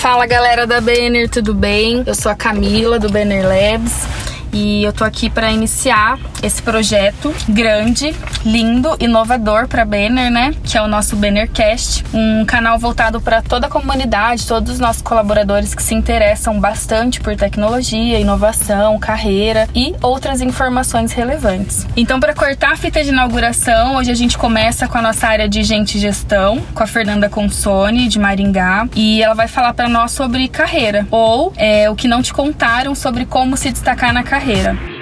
Fala galera da Banner, tudo bem? Eu sou a Camila do Banner Labs e eu tô aqui para iniciar esse projeto grande, lindo, inovador para Banner, né? Que é o nosso Bannercast, um canal voltado para toda a comunidade, todos os nossos colaboradores que se interessam bastante por tecnologia, inovação, carreira e outras informações relevantes. Então, para cortar a fita de inauguração, hoje a gente começa com a nossa área de gente e gestão, com a Fernanda Consone de Maringá, e ela vai falar para nós sobre carreira ou é, o que não te contaram sobre como se destacar na carreira carreira.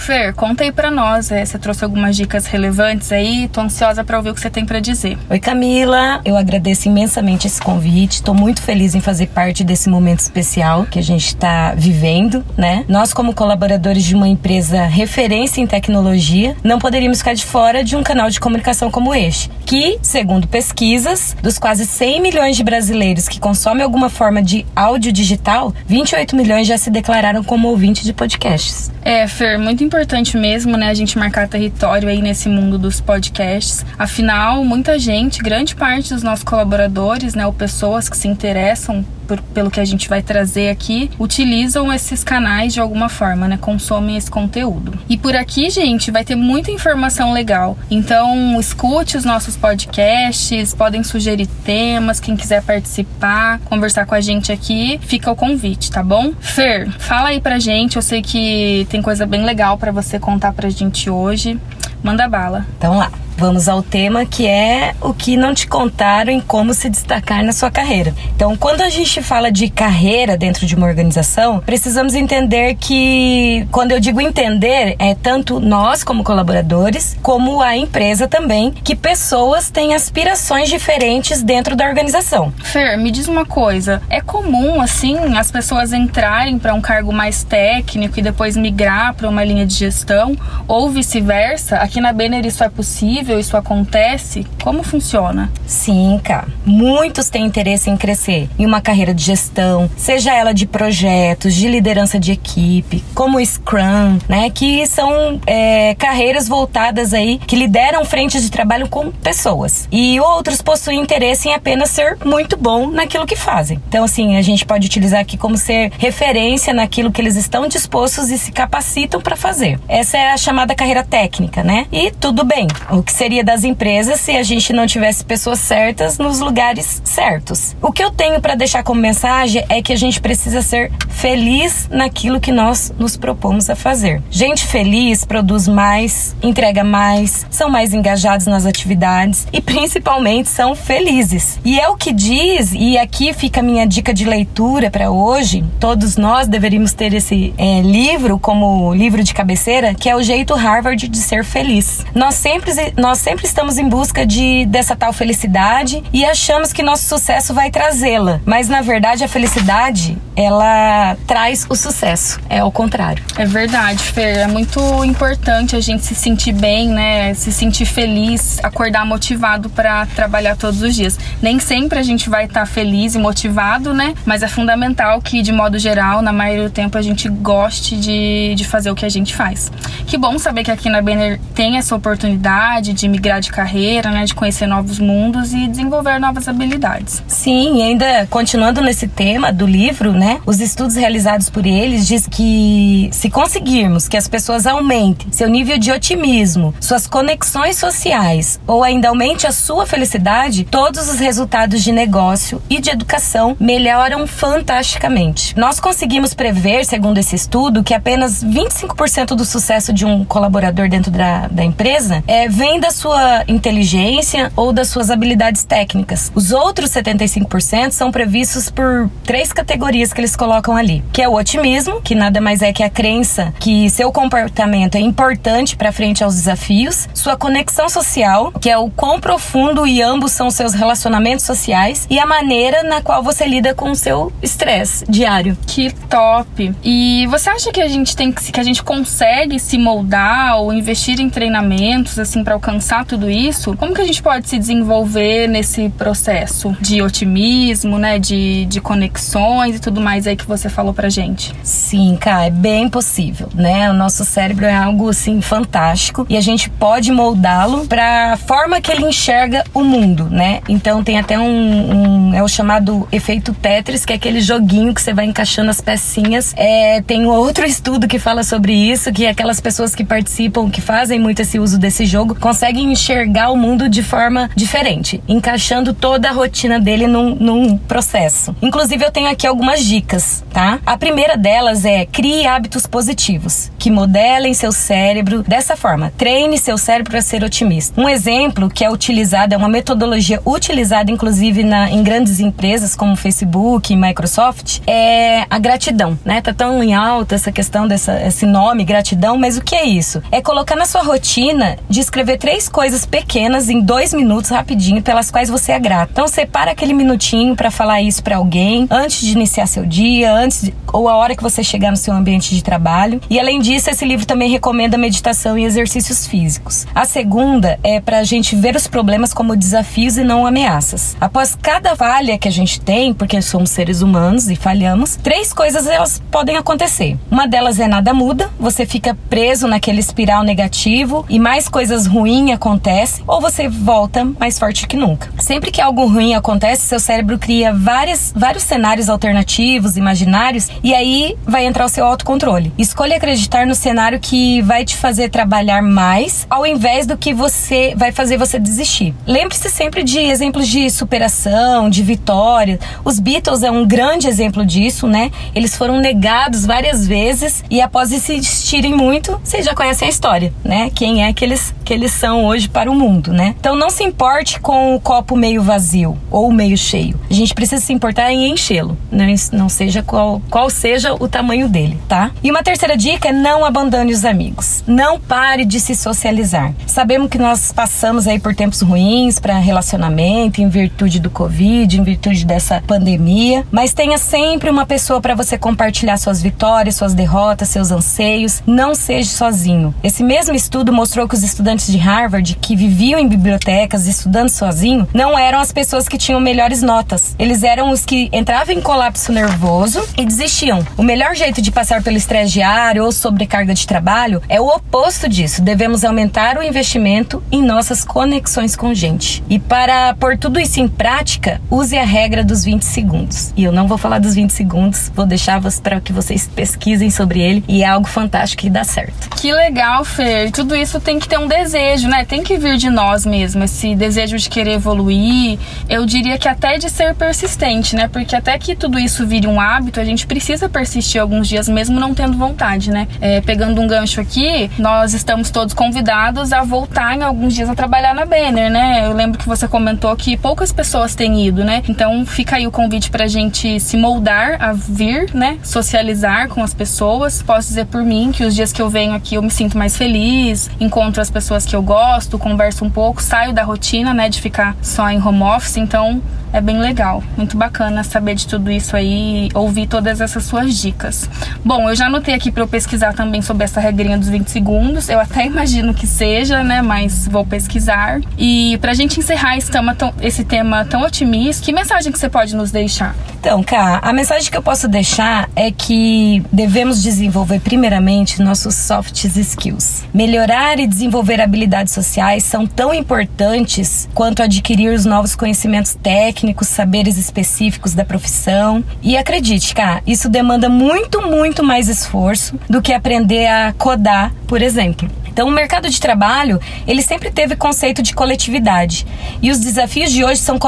Fer, conta aí pra nós, é, você trouxe algumas dicas relevantes aí, tô ansiosa para ouvir o que você tem para dizer. Oi Camila, eu agradeço imensamente esse convite, tô muito feliz em fazer parte desse momento especial que a gente está vivendo, né? Nós como colaboradores de uma empresa referência em tecnologia, não poderíamos ficar de fora de um canal de comunicação como este, que, segundo pesquisas, dos quase 100 milhões de brasileiros que consomem alguma forma de áudio digital, 28 milhões já se declararam como ouvinte de podcasts. É, Fer, muito importante mesmo, né, a gente marcar território aí nesse mundo dos podcasts. Afinal, muita gente, grande parte dos nossos colaboradores, né, ou pessoas que se interessam por, pelo que a gente vai trazer aqui, utilizam esses canais de alguma forma, né? Consomem esse conteúdo. E por aqui, gente, vai ter muita informação legal. Então, escute os nossos podcasts, podem sugerir temas, quem quiser participar, conversar com a gente aqui, fica o convite, tá bom? Fer, fala aí pra gente, eu sei que tem coisa bem legal para você contar pra gente hoje. Manda bala. Então lá. Vamos ao tema que é o que não te contaram em como se destacar na sua carreira. Então, quando a gente fala de carreira dentro de uma organização, precisamos entender que, quando eu digo entender, é tanto nós como colaboradores, como a empresa também, que pessoas têm aspirações diferentes dentro da organização. Fer, me diz uma coisa, é comum assim as pessoas entrarem para um cargo mais técnico e depois migrar para uma linha de gestão ou vice-versa? Aqui na Banner isso é possível? Possível isso acontece? Como funciona? Sim, cara. Muitos têm interesse em crescer em uma carreira de gestão, seja ela de projetos, de liderança de equipe, como Scrum, né? Que são é, carreiras voltadas aí que lideram frentes de trabalho com pessoas. E outros possuem interesse em apenas ser muito bom naquilo que fazem. Então, assim, a gente pode utilizar aqui como ser referência naquilo que eles estão dispostos e se capacitam para fazer. Essa é a chamada carreira técnica, né? E tudo bem. O que seria das empresas se a gente não tivesse pessoas certas nos lugares certos. O que eu tenho para deixar como mensagem é que a gente precisa ser feliz naquilo que nós nos propomos a fazer. Gente feliz produz mais, entrega mais, são mais engajados nas atividades e principalmente são felizes. E é o que diz, e aqui fica a minha dica de leitura para hoje. Todos nós deveríamos ter esse é, livro como livro de cabeceira, que é o jeito Harvard de ser feliz. Nós sempre nós nós sempre estamos em busca de dessa tal felicidade e achamos que nosso sucesso vai trazê-la. Mas na verdade a felicidade, ela traz o sucesso. É o contrário. É verdade, Fer. É muito importante a gente se sentir bem, né? Se sentir feliz, acordar motivado para trabalhar todos os dias. Nem sempre a gente vai estar tá feliz e motivado, né? Mas é fundamental que, de modo geral, na maioria do tempo, a gente goste de, de fazer o que a gente faz. Que bom saber que aqui na Banner tem essa oportunidade de migrar de carreira, né, de conhecer novos mundos e desenvolver novas habilidades. Sim, e ainda continuando nesse tema do livro, né, os estudos realizados por eles diz que se conseguirmos que as pessoas aumentem seu nível de otimismo, suas conexões sociais ou ainda aumente a sua felicidade, todos os resultados de negócio e de educação melhoram fantasticamente. Nós conseguimos prever, segundo esse estudo, que apenas 25% do sucesso de um colaborador dentro da, da empresa é, vem da sua inteligência ou das suas habilidades técnicas. Os outros 75% são previstos por três categorias que eles colocam ali, que é o otimismo, que nada mais é que a crença que seu comportamento é importante para frente aos desafios, sua conexão social, que é o quão profundo e ambos são seus relacionamentos sociais e a maneira na qual você lida com o seu estresse diário. Que top! E você acha que a gente tem que, que a gente consegue se moldar ou investir em treinamentos assim para alcançar alcançar tudo isso, como que a gente pode se desenvolver nesse processo de otimismo, né, de, de conexões e tudo mais aí que você falou pra gente? Sim, cara, é bem possível, né? O nosso cérebro é algo assim fantástico e a gente pode moldá-lo para forma que ele enxerga o mundo, né? Então tem até um, um, é o chamado efeito Tetris, que é aquele joguinho que você vai encaixando as pecinhas. É, tem outro estudo que fala sobre isso, que aquelas pessoas que participam, que fazem muito esse uso desse jogo, conseguem enxergar o mundo de forma diferente, encaixando toda a rotina dele num, num processo. Inclusive eu tenho aqui algumas dicas, tá? A primeira delas é crie hábitos positivos, que modelem seu cérebro dessa forma. Treine seu cérebro para ser otimista. Um exemplo que é utilizado, é uma metodologia utilizada inclusive na, em grandes empresas como Facebook e Microsoft, é a gratidão, né? Tá tão em alta essa questão dessa esse nome gratidão, mas o que é isso? É colocar na sua rotina de escrever três coisas pequenas em dois minutos rapidinho pelas quais você é grato. Então separa aquele minutinho para falar isso para alguém antes de iniciar seu dia, antes de, ou a hora que você chegar no seu ambiente de trabalho. E além disso, esse livro também recomenda meditação e exercícios físicos. A segunda é para a gente ver os problemas como desafios e não ameaças. Após cada falha que a gente tem, porque somos seres humanos e falhamos, três coisas elas podem acontecer. Uma delas é nada muda, você fica preso naquele espiral negativo e mais coisas ruins acontecem, ou você volta mais forte que nunca. Sempre que algo ruim acontece, seu cérebro cria várias, vários cenários alternativos, imaginários, e aí vai entrar o seu autocontrole. Escolha acreditar no cenário que vai te fazer trabalhar mais, ao invés do que você vai fazer você desistir. Lembre-se sempre de exemplos de superação, de vitória. Os Beatles é um grande exemplo disso, né? Eles foram negados várias vezes e após insistirem muito, vocês já conhecem a história, né? Quem é que eles, que eles são hoje para o mundo, né? Então não se importe com o copo meio vazio ou meio cheio. A gente precisa se importar em enchê-lo, não, não seja qual, qual seja o tamanho dele, tá? E uma terceira dica é não abandone os amigos. Não pare de se socializar. Sabemos que nós passamos aí por tempos ruins para relacionamento, em virtude do Covid, em virtude dessa pandemia, mas tenha sempre uma pessoa para você compartilhar suas vitórias, suas derrotas, seus anseios. Não seja sozinho. Esse mesmo estudo mostrou que os estudantes de Harvard que viviam em bibliotecas estudando sozinho não eram as pessoas que tinham melhores notas. Eles eram os que entravam em colapso nervoso e desistiam. O melhor jeito de passar pelo estresse diário ou sobrecarga de trabalho é o oposto disso. Devemos aumentar o investimento em nossas conexões com gente. E para pôr tudo isso em prática, use a regra dos 20 segundos. E eu não vou falar dos 20 segundos, vou deixar para que vocês pesquisem sobre ele e é algo fantástico que dá certo. Que legal, Fer. Tudo isso tem que ter um desejo, né? Tem que vir de nós mesmo, esse desejo de querer evoluir. Eu diria que até de ser persistente, né? Porque até que tudo isso vire um hábito, a gente precisa persistir alguns dias, mesmo não tendo vontade, né? É, pegando um gancho aqui, nós estamos todos convidados a voltar em alguns dias a trabalhar na Banner, né? Eu lembro que você comentou que poucas pessoas têm ido, né? Então fica aí o convite pra gente se moldar a vir, né? Socializar com as pessoas. Posso dizer por mim que os dias que eu venho aqui eu me sinto mais feliz, encontro as pessoas que eu gosto, converso um pouco, saio da rotina, né? De ficar só em home office. Então é bem legal, muito bacana saber de tudo isso aí, ouvir todas essas suas dicas. Bom, eu já anotei aqui para eu pesquisar também sobre essa regrinha dos 20 segundos. Eu até imagino que seja, né, mas vou pesquisar. E pra gente encerrar esse tema tão, esse tema tão otimista, que mensagem que você pode nos deixar? Então, Cá, a mensagem que eu posso deixar é que devemos desenvolver primeiramente nossos soft skills. Melhorar e desenvolver habilidades sociais são tão importantes quanto adquirir os novos conhecimentos técnicos saberes específicos da profissão. E acredite, cara, isso demanda muito, muito mais esforço do que aprender a codar, por exemplo. Então, o mercado de trabalho, ele sempre teve conceito de coletividade. E os desafios de hoje são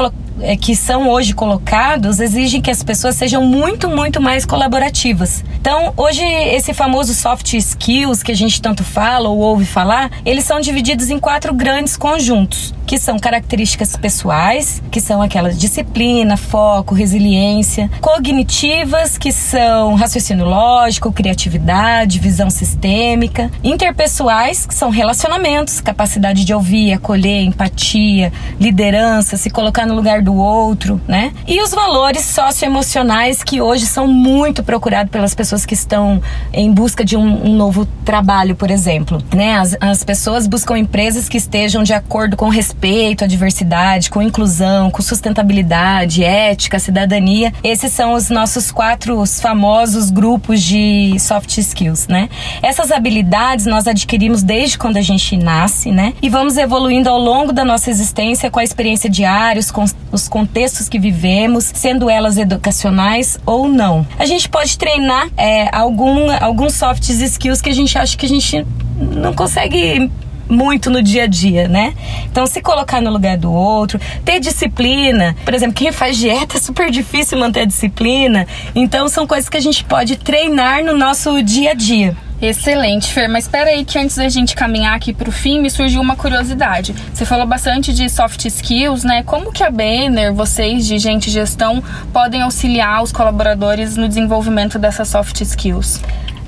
que são hoje colocados exigem que as pessoas sejam muito, muito mais colaborativas. Então, hoje, esse famoso soft skills que a gente tanto fala ou ouve falar, eles são divididos em quatro grandes conjuntos, que são características pessoais, que são aquelas disciplina, foco, resiliência, cognitivas, que são raciocínio lógico, criatividade, visão sistêmica, interpessoais, que são relacionamentos, capacidade de ouvir, acolher, empatia, liderança, se colocar no lugar do outro, né? E os valores socioemocionais que hoje são muito procurados pelas pessoas que estão em busca de um, um novo trabalho, por exemplo, né? As, as pessoas buscam empresas que estejam de acordo com respeito à diversidade, com inclusão, com sustentabilidade, ética, cidadania. Esses são os nossos quatro os famosos grupos de soft skills, né? Essas habilidades nós adquirimos desde quando a gente nasce, né? E vamos evoluindo ao longo da nossa existência com a experiência diária, os, con os contextos que vivemos, sendo elas educacionais ou não. A gente pode treinar é, algum, alguns soft skills que a gente acha que a gente não consegue muito no dia a dia, né? Então, se colocar no lugar do outro, ter disciplina. Por exemplo, quem faz dieta é super difícil manter a disciplina. Então, são coisas que a gente pode treinar no nosso dia a dia. Excelente, Fer. Mas espera aí que antes da gente caminhar aqui para o fim, me surgiu uma curiosidade. Você falou bastante de soft skills, né? Como que a Banner, vocês de gente gestão, podem auxiliar os colaboradores no desenvolvimento dessas soft skills?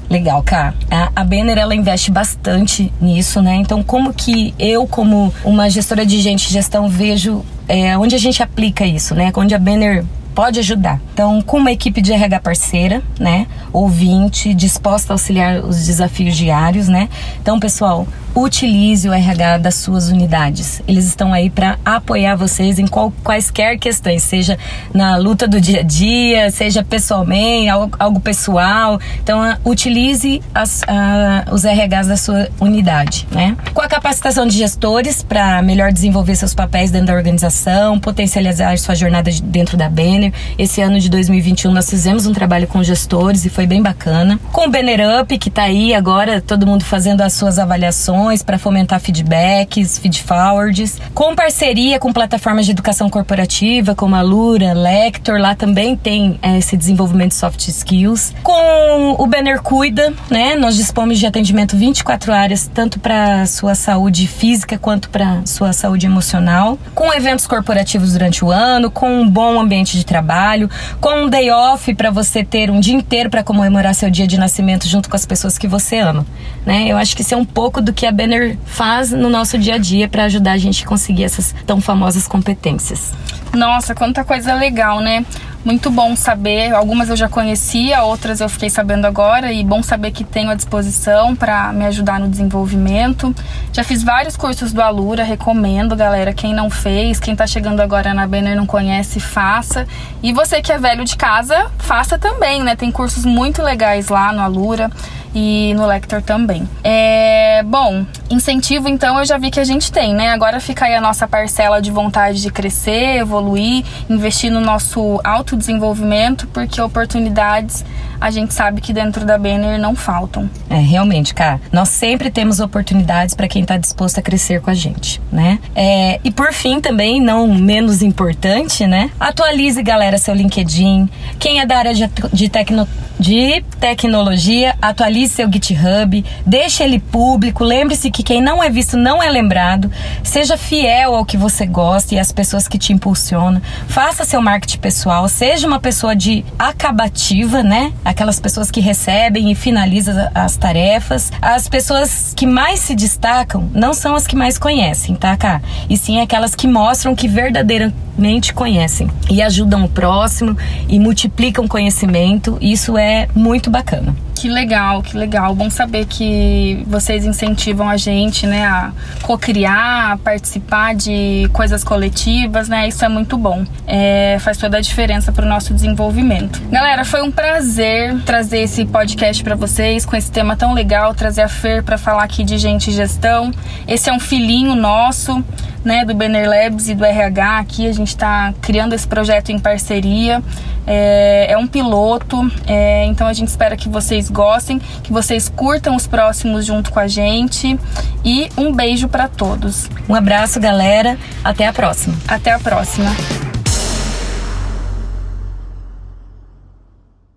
Legal, Cá. A, a Banner, ela investe bastante nisso, né? Então, como que eu, como uma gestora de gente gestão, vejo é, onde a gente aplica isso, né? Onde a Banner pode ajudar. Então, com uma equipe de RH parceira, né? Ouvinte, disposta a auxiliar os desafios diários, né? Então, pessoal, utilize o RH das suas unidades. Eles estão aí para apoiar vocês em qual, quaisquer questões, seja na luta do dia a dia, seja pessoalmente, algo, algo pessoal. Então, uh, utilize as, uh, os RHs da sua unidade, né? Com a capacitação de gestores para melhor desenvolver seus papéis dentro da organização, potencializar sua jornada dentro da Banner. Esse ano de 2021 nós fizemos um trabalho com gestores e foi bem bacana. Com o Banner Up, que está aí agora, todo mundo fazendo as suas avaliações para fomentar feedbacks, feedforwards, com parceria com plataformas de educação corporativa como a Lura, Lector, lá também tem é, esse desenvolvimento de soft skills. Com o Banner Cuida, né? Nós dispomos de atendimento 24 áreas, tanto para sua saúde física quanto para sua saúde emocional, com eventos corporativos durante o ano, com um bom ambiente de trabalho, com um day off para você ter um dia inteiro para comemorar seu dia de nascimento junto com as pessoas que você ama, né? Eu acho que isso é um pouco do que a Banner faz no nosso dia a dia para ajudar a gente a conseguir essas tão famosas competências. Nossa, quanta coisa legal, né? Muito bom saber. Algumas eu já conhecia, outras eu fiquei sabendo agora e bom saber que tenho à disposição para me ajudar no desenvolvimento. Já fiz vários cursos do Alura, recomendo, galera. Quem não fez, quem tá chegando agora na Banner não conhece, faça. E você que é velho de casa, faça também, né? Tem cursos muito legais lá no Alura e no Lector também. É, bom, incentivo então eu já vi que a gente tem, né? Agora fica aí a nossa parcela de vontade de crescer, evoluir, investir no nosso autodesenvolvimento, porque oportunidades a gente sabe que dentro da Banner não faltam. É, realmente, cara, nós sempre temos oportunidades para quem está disposto a crescer com a gente, né? É, e por fim, também, não menos importante, né? Atualize, galera, seu LinkedIn. Quem é da área de, de, tecno, de tecnologia, atualize seu GitHub, deixe ele público. Lembre-se que quem não é visto não é lembrado. Seja fiel ao que você gosta e às pessoas que te impulsionam. Faça seu marketing pessoal, seja uma pessoa de acabativa, né? aquelas pessoas que recebem e finalizam as tarefas. As pessoas que mais se destacam não são as que mais conhecem, tá, cá? E sim aquelas que mostram que verdadeiramente conhecem e ajudam o próximo e multiplicam conhecimento. Isso é muito bacana. Que legal, que legal. Bom saber que vocês incentivam a gente, né, a co-criar, a participar de coisas coletivas, né? Isso é muito bom. É, faz toda a diferença para o nosso desenvolvimento. Galera, foi um prazer trazer esse podcast para vocês com esse tema tão legal, trazer a Fer para falar aqui de gente e gestão. Esse é um filhinho nosso né, do Banner Labs e do RH aqui. A gente está criando esse projeto em parceria. É, é um piloto, é, então a gente espera que vocês gostem, que vocês curtam os próximos junto com a gente. E um beijo para todos. Um abraço, galera. Até a próxima. Até a próxima.